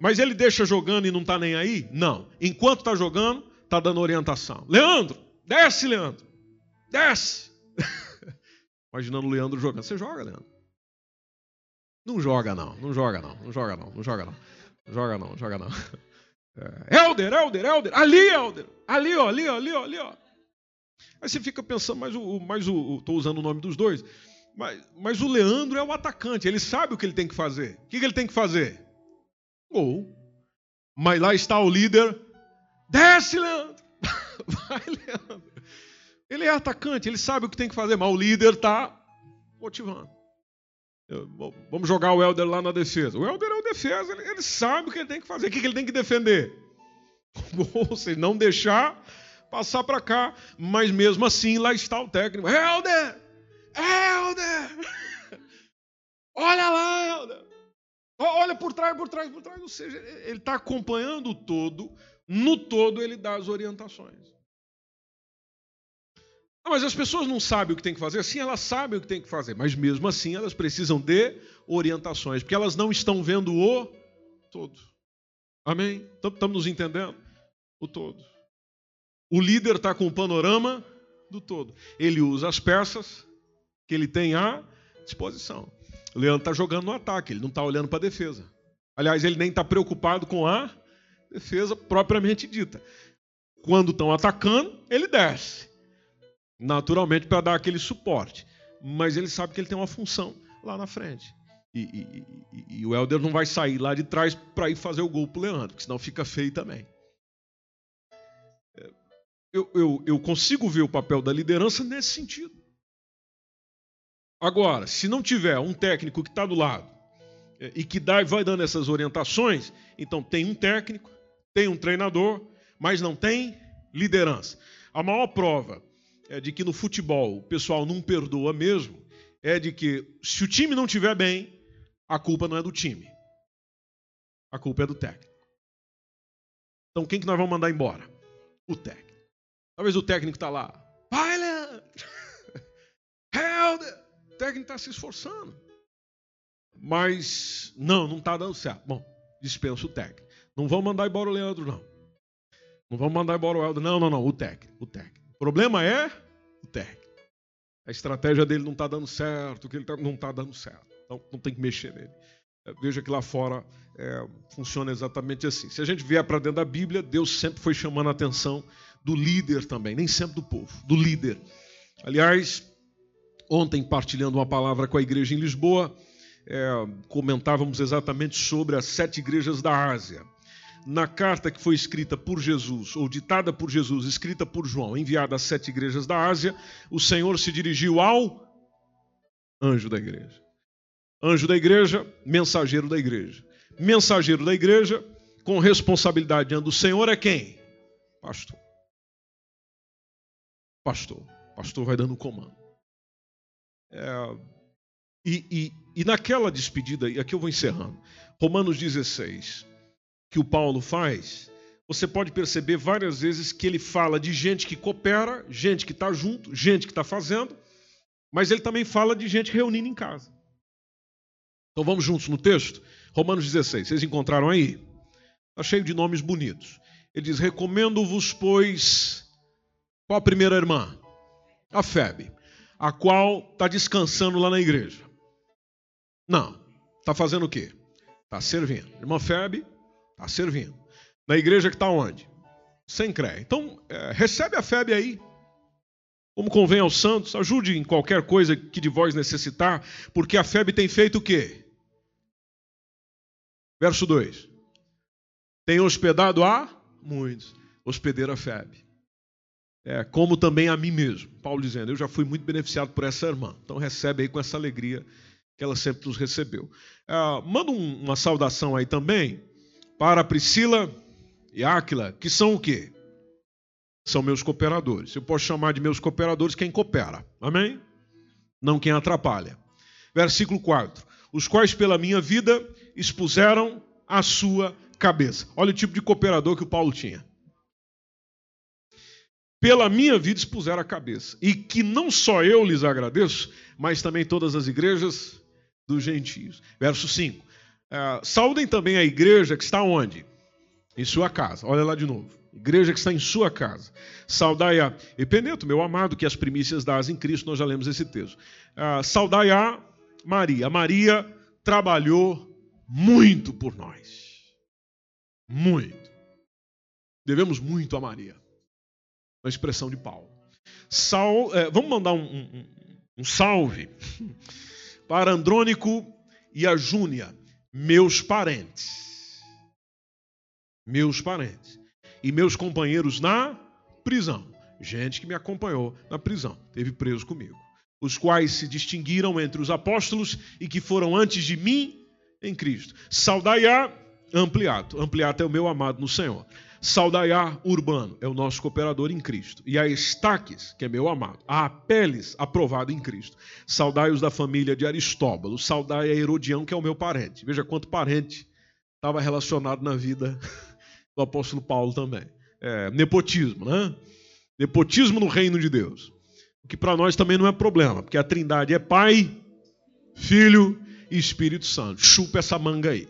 Mas ele deixa jogando e não está nem aí? Não. Enquanto está jogando, está dando orientação. Leandro, desce, Leandro. Desce. Imaginando o Leandro jogando. Você joga, Leandro? Não joga não, não joga não, não joga não, não joga não. Não joga não, joga não. É, Helder, Helder, Helder, ali, Helder, ali, ó, ali, ó, ali, ó, ali, ó. Aí você fica pensando, mas o, mas o, estou usando o nome dos dois, mas, mas o Leandro é o atacante, ele sabe o que ele tem que fazer. O que, que ele tem que fazer? Gol. Mas lá está o líder, desce, Leandro. Vai, Leandro. Ele é atacante, ele sabe o que tem que fazer, mas o líder está motivando. Vamos jogar o Helder lá na defesa. O Helder é o defesa, ele, sabe o que ele tem que fazer. O que ele tem que defender? Ou seja, não deixar passar para cá, mas mesmo assim lá está o técnico. Helder! Helder! Olha lá, Helder! Olha por trás, por trás, por trás. Ou seja, ele está acompanhando o todo, no todo ele dá as orientações. Ah, mas as pessoas não sabem o que tem que fazer? Sim, elas sabem o que tem que fazer, mas mesmo assim elas precisam de orientações, porque elas não estão vendo o todo. Amém? Estamos nos entendendo? O todo. O líder está com o panorama do todo. Ele usa as peças que ele tem à disposição. O Leandro está jogando no ataque, ele não está olhando para a defesa. Aliás, ele nem está preocupado com a defesa propriamente dita. Quando estão atacando, ele desce. Naturalmente, para dar aquele suporte. Mas ele sabe que ele tem uma função lá na frente. E, e, e, e o Helder não vai sair lá de trás para ir fazer o gol para o Leandro, porque senão fica feio também. Eu, eu, eu consigo ver o papel da liderança nesse sentido. Agora, se não tiver um técnico que está do lado é, e que dá vai dando essas orientações, então tem um técnico, tem um treinador, mas não tem liderança. A maior prova é de que no futebol o pessoal não perdoa mesmo é de que se o time não estiver bem, a culpa não é do time. A culpa é do técnico. Então quem que nós vamos mandar embora? O técnico. Talvez o técnico está lá. Vai! Helder! O técnico está se esforçando. Mas não, não está dando certo. Bom, dispensa o técnico. Não vamos mandar embora o Leandro, não. Não vamos mandar embora o Helder. Não, não, não. O técnico. O técnico. O problema é o técnico. A estratégia dele não está dando certo, que ele tá, não está dando certo. Então não tem que mexer nele. É, veja que lá fora é, funciona exatamente assim. Se a gente vier para dentro da Bíblia, Deus sempre foi chamando a atenção do líder também, nem sempre do povo, do líder. Aliás, ontem, partilhando uma palavra com a igreja em Lisboa, é, comentávamos exatamente sobre as sete igrejas da Ásia na carta que foi escrita por Jesus, ou ditada por Jesus, escrita por João, enviada às sete igrejas da Ásia, o Senhor se dirigiu ao anjo da igreja. Anjo da igreja, mensageiro da igreja. Mensageiro da igreja, com responsabilidade diante do Senhor, é quem? Pastor. Pastor. Pastor vai dando comando. É, e, e, e naquela despedida, e aqui eu vou encerrando, Romanos 16 que o Paulo faz, você pode perceber várias vezes que ele fala de gente que coopera, gente que está junto, gente que está fazendo, mas ele também fala de gente reunindo em casa. Então vamos juntos no texto? Romanos 16, vocês encontraram aí? Está cheio de nomes bonitos. Ele diz: Recomendo-vos, pois, qual a primeira irmã? A Febe, a qual está descansando lá na igreja. Não, está fazendo o quê? Está servindo. Irmã Febe Está servindo. Na igreja que está onde? Sem cré. Então, é, recebe a febre aí. Como convém aos santos, ajude em qualquer coisa que de vós necessitar, porque a febre tem feito o quê? Verso 2. Tem hospedado a muitos. Hospedeira a febre. É, como também a mim mesmo. Paulo dizendo, eu já fui muito beneficiado por essa irmã. Então recebe aí com essa alegria que ela sempre nos recebeu. É, manda um, uma saudação aí também para Priscila e Áquila, que são o quê? São meus cooperadores. Eu posso chamar de meus cooperadores quem coopera. Amém? Não quem atrapalha. Versículo 4. Os quais pela minha vida expuseram a sua cabeça. Olha o tipo de cooperador que o Paulo tinha. Pela minha vida expuseram a cabeça. E que não só eu lhes agradeço, mas também todas as igrejas dos gentios. Verso 5 Uh, saudem também a igreja que está onde? Em sua casa. Olha lá de novo. Igreja que está em sua casa. Saudai a Epeneto, meu amado, que as primícias das em Cristo, nós já lemos esse texto. Uh, saudai a Maria. Maria trabalhou muito por nós. Muito. Devemos muito a Maria. Na expressão de Paulo. Sal, é, vamos mandar um, um, um salve para Andrônico e a Júnia meus parentes. Meus parentes. E meus companheiros na prisão. Gente que me acompanhou na prisão, teve preso comigo. Os quais se distinguiram entre os apóstolos e que foram antes de mim em Cristo. Saudai a Ampliato. Ampliato é o meu amado no Senhor. Saudai a Urbano, é o nosso cooperador em Cristo. E a Estaques, que é meu amado. A Apeles, aprovado em Cristo. Saudai os da família de Aristóbulo. Saudai a Herodião, que é o meu parente. Veja quanto parente estava relacionado na vida do apóstolo Paulo também. É, nepotismo, né? Nepotismo no reino de Deus. O que para nós também não é problema, porque a trindade é Pai, Filho e Espírito Santo. Chupa essa manga aí.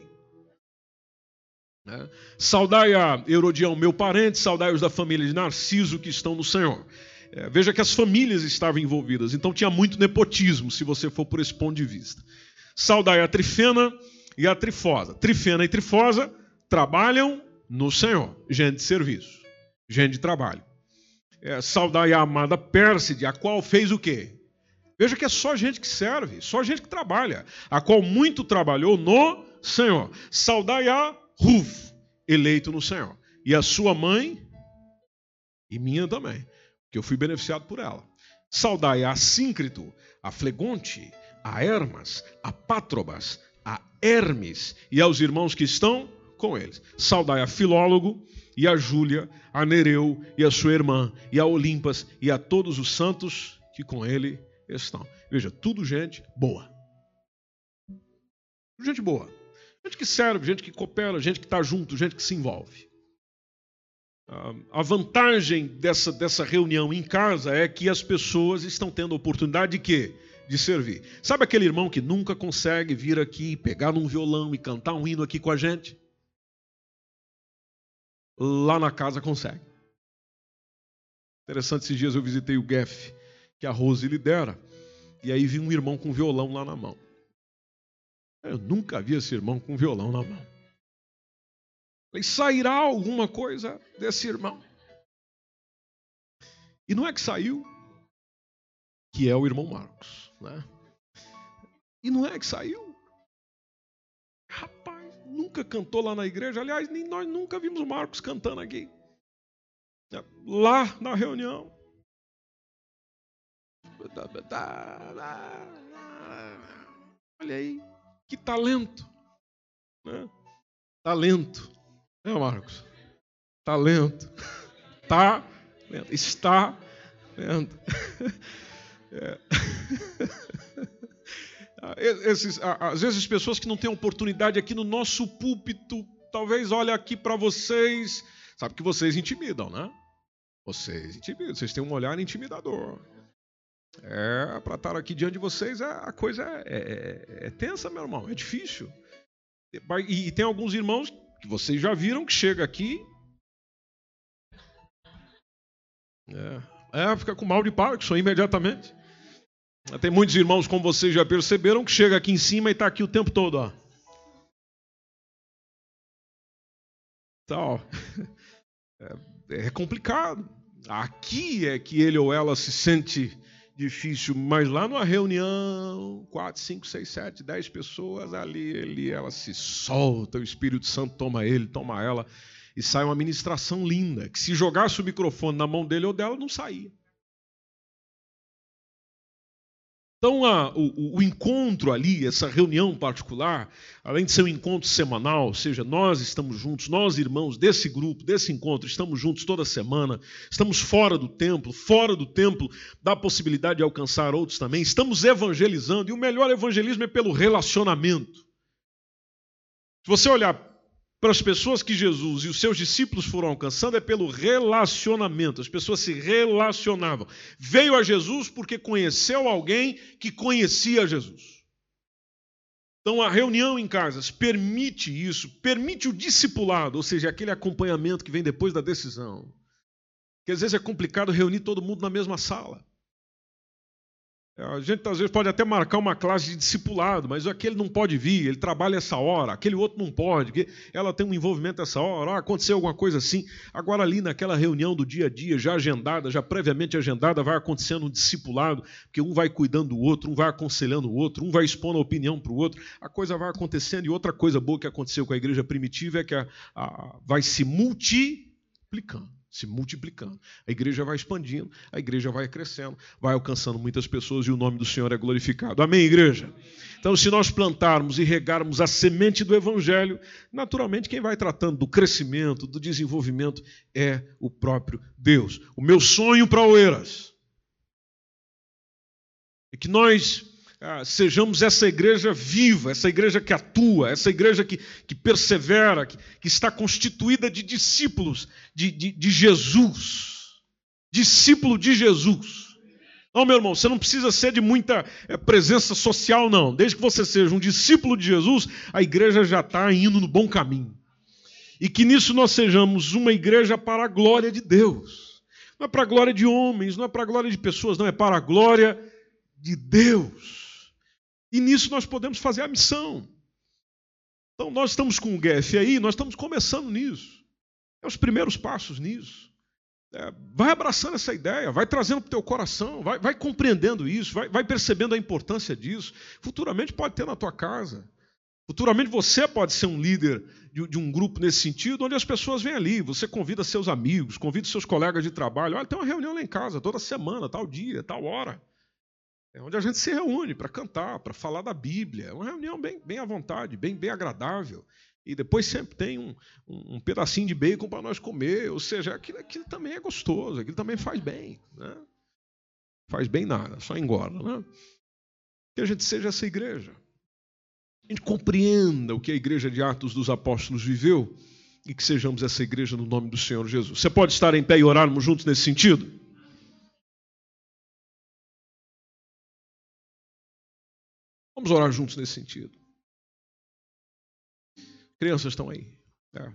Né? Saudai a Herodião, meu parente, saudai os da família de Narciso que estão no Senhor. É, veja que as famílias estavam envolvidas, então tinha muito nepotismo, se você for por esse ponto de vista. Saudai a Trifena e a Trifosa. Trifena e Trifosa trabalham no Senhor, gente de serviço, gente de trabalho. É, saudai a amada Pérside, a qual fez o quê? Veja que é só gente que serve, só gente que trabalha, a qual muito trabalhou no Senhor. Saudai a Ruf, eleito no Senhor. E a sua mãe, e minha também, que eu fui beneficiado por ela. Saudai a Síncrito, a Flegonte, a Hermas, a Pátrobas, a Hermes e aos irmãos que estão com eles. Saudai a Filólogo e a Júlia, a Nereu e a sua irmã, e a Olimpas e a todos os santos que com ele estão. Veja, tudo gente boa. Gente boa. Gente que serve, gente que coopera, gente que está junto, gente que se envolve. Ah, a vantagem dessa, dessa reunião em casa é que as pessoas estão tendo a oportunidade de quê? De servir. Sabe aquele irmão que nunca consegue vir aqui, pegar num violão e cantar um hino aqui com a gente? Lá na casa consegue. Interessante, esses dias eu visitei o Geff, que a Rose lidera, e aí vi um irmão com violão lá na mão. Eu nunca vi esse irmão com violão na mão. Falei, sairá alguma coisa desse irmão? E não é que saiu, que é o irmão Marcos. Né? E não é que saiu. Rapaz, nunca cantou lá na igreja. Aliás, nem nós nunca vimos o Marcos cantando aqui. Lá na reunião. Olha aí. Que talento. Né? Talento. Né, Marcos? Talento. Tá. Está lento. É. Esses, às vezes, pessoas que não têm oportunidade aqui no nosso púlpito, talvez olhem aqui para vocês. Sabe que vocês intimidam, né? Vocês intimidam, vocês têm um olhar intimidador. É, para estar aqui diante de vocês, é, a coisa é, é, é, tensa, meu irmão, é difícil. E, e, tem alguns irmãos que vocês já viram que chega aqui. É, é fica com mal de Parkinson imediatamente. Tem muitos irmãos, como vocês já perceberam, que chega aqui em cima e está aqui o tempo todo. Ó. Então, é, é complicado. Aqui é que ele ou ela se sente difícil, mas lá numa reunião, quatro, cinco, seis, sete, dez pessoas, ali ele, ela se solta, o Espírito Santo toma ele, toma ela, e sai uma ministração linda, que se jogasse o microfone na mão dele ou dela, não saía. Então, a, o, o, encontro ali, essa reunião particular, além de ser um encontro semanal, ou seja, nós estamos juntos, nós irmãos desse grupo, desse encontro, estamos juntos toda semana, estamos fora do templo, fora do templo dá a possibilidade de alcançar outros também, estamos evangelizando, e o melhor evangelismo é pelo relacionamento. Se você olhar para as pessoas que Jesus e os seus discípulos foram alcançando é pelo relacionamento. As pessoas se relacionavam. Veio a Jesus porque conheceu alguém que conhecia Jesus. Então a reunião em casas permite isso, permite o discipulado, ou seja, aquele acompanhamento que vem depois da decisão. Porque às vezes é complicado reunir todo mundo na mesma sala. A gente às vezes pode até marcar uma classe de discipulado, mas aquele não pode vir, ele trabalha essa hora, aquele outro não pode, ela tem um envolvimento essa hora, ah, aconteceu alguma coisa assim. Agora, ali naquela reunião do dia a dia, já agendada, já previamente agendada, vai acontecendo um discipulado, porque um vai cuidando do outro, um vai aconselhando o outro, um vai expondo a opinião para o outro, a coisa vai acontecendo. E outra coisa boa que aconteceu com a igreja primitiva é que a, a, vai se multiplicando. Se multiplicando. A igreja vai expandindo, a igreja vai crescendo, vai alcançando muitas pessoas e o nome do Senhor é glorificado. Amém, igreja? Então, se nós plantarmos e regarmos a semente do Evangelho, naturalmente quem vai tratando do crescimento, do desenvolvimento é o próprio Deus. O meu sonho para Oeiras é que nós ah, sejamos essa igreja viva, essa igreja que atua, essa igreja que, que persevera, que, que está constituída de discípulos de, de, de Jesus. Discípulo de Jesus. Não, meu irmão, você não precisa ser de muita é, presença social, não. Desde que você seja um discípulo de Jesus, a igreja já está indo no bom caminho. E que nisso nós sejamos uma igreja para a glória de Deus. Não é para a glória de homens, não é para a glória de pessoas, não, é para a glória de Deus. E nisso nós podemos fazer a missão. Então, nós estamos com o GF aí, nós estamos começando nisso. É os primeiros passos nisso. É, vai abraçando essa ideia, vai trazendo para o teu coração, vai, vai compreendendo isso, vai, vai, percebendo a importância disso. Futuramente pode ter na tua casa. Futuramente você pode ser um líder de, de, um grupo nesse sentido, onde as pessoas vêm ali, você convida seus amigos, convida seus colegas de trabalho. Olha, tem uma reunião lá em casa, toda semana, tal dia, tal hora. É onde a gente se reúne para cantar, para falar da Bíblia. É uma reunião bem, bem à vontade, bem, bem agradável. E depois sempre tem um, um, um pedacinho de bacon para nós comer. Ou seja, aquilo, aquilo, também é gostoso, aquilo também faz bem. Né? Faz bem nada, só engorda. Né? Que a gente seja essa igreja. A gente compreenda o que a igreja de Atos dos Apóstolos viveu e que sejamos essa igreja no nome do Senhor Jesus. Você pode estar em pé e orarmos juntos nesse sentido? Vamos orar juntos nesse sentido. Crianças estão aí. É.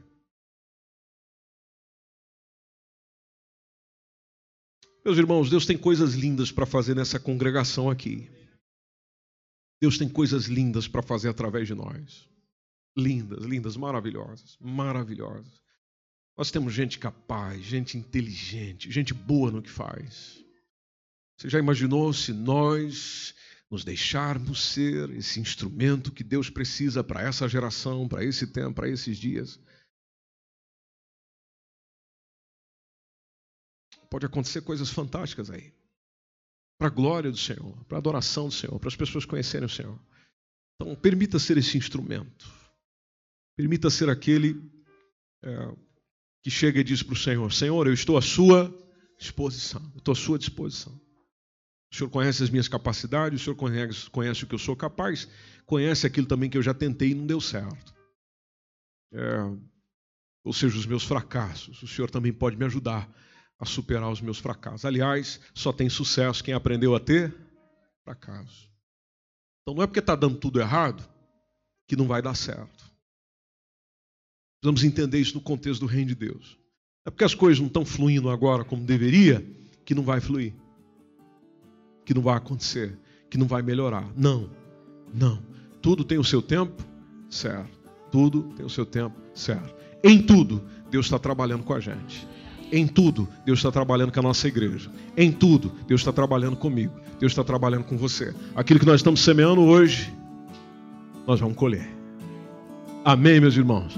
Meus irmãos, Deus tem coisas lindas para fazer nessa congregação aqui. Deus tem coisas lindas para fazer através de nós. Lindas, lindas, maravilhosas, maravilhosas. Nós temos gente capaz, gente inteligente, gente boa no que faz. Você já imaginou se nós nos deixarmos ser esse instrumento que Deus precisa para essa geração, para esse tempo, para esses dias. Pode acontecer coisas fantásticas aí. Para a glória do Senhor, para a adoração do Senhor, para as pessoas conhecerem o Senhor. Então, permita ser esse instrumento. Permita ser aquele é, que chega e diz para o Senhor: Senhor, eu estou à sua disposição. Eu estou à sua disposição. O Senhor conhece as minhas capacidades, o Senhor conhece, conhece o que eu sou capaz, conhece aquilo também que eu já tentei e não deu certo. É, ou seja, os meus fracassos. O Senhor também pode me ajudar a superar os meus fracassos. Aliás, só tem sucesso quem aprendeu a ter fracasso. Então não é porque está dando tudo errado que não vai dar certo. Precisamos entender isso no contexto do reino de Deus. É porque as coisas não estão fluindo agora como deveria que não vai fluir que não vai acontecer, que não vai melhorar. Não, não. Tudo tem o seu tempo certo. Tudo tem o seu tempo certo. Em tudo, Deus está trabalhando com a gente. Em tudo, Deus está trabalhando com a nossa igreja. Em tudo, Deus está trabalhando comigo. Deus está trabalhando com você. Aquilo que nós estamos semeando hoje, nós vamos colher. Amém, meus irmãos.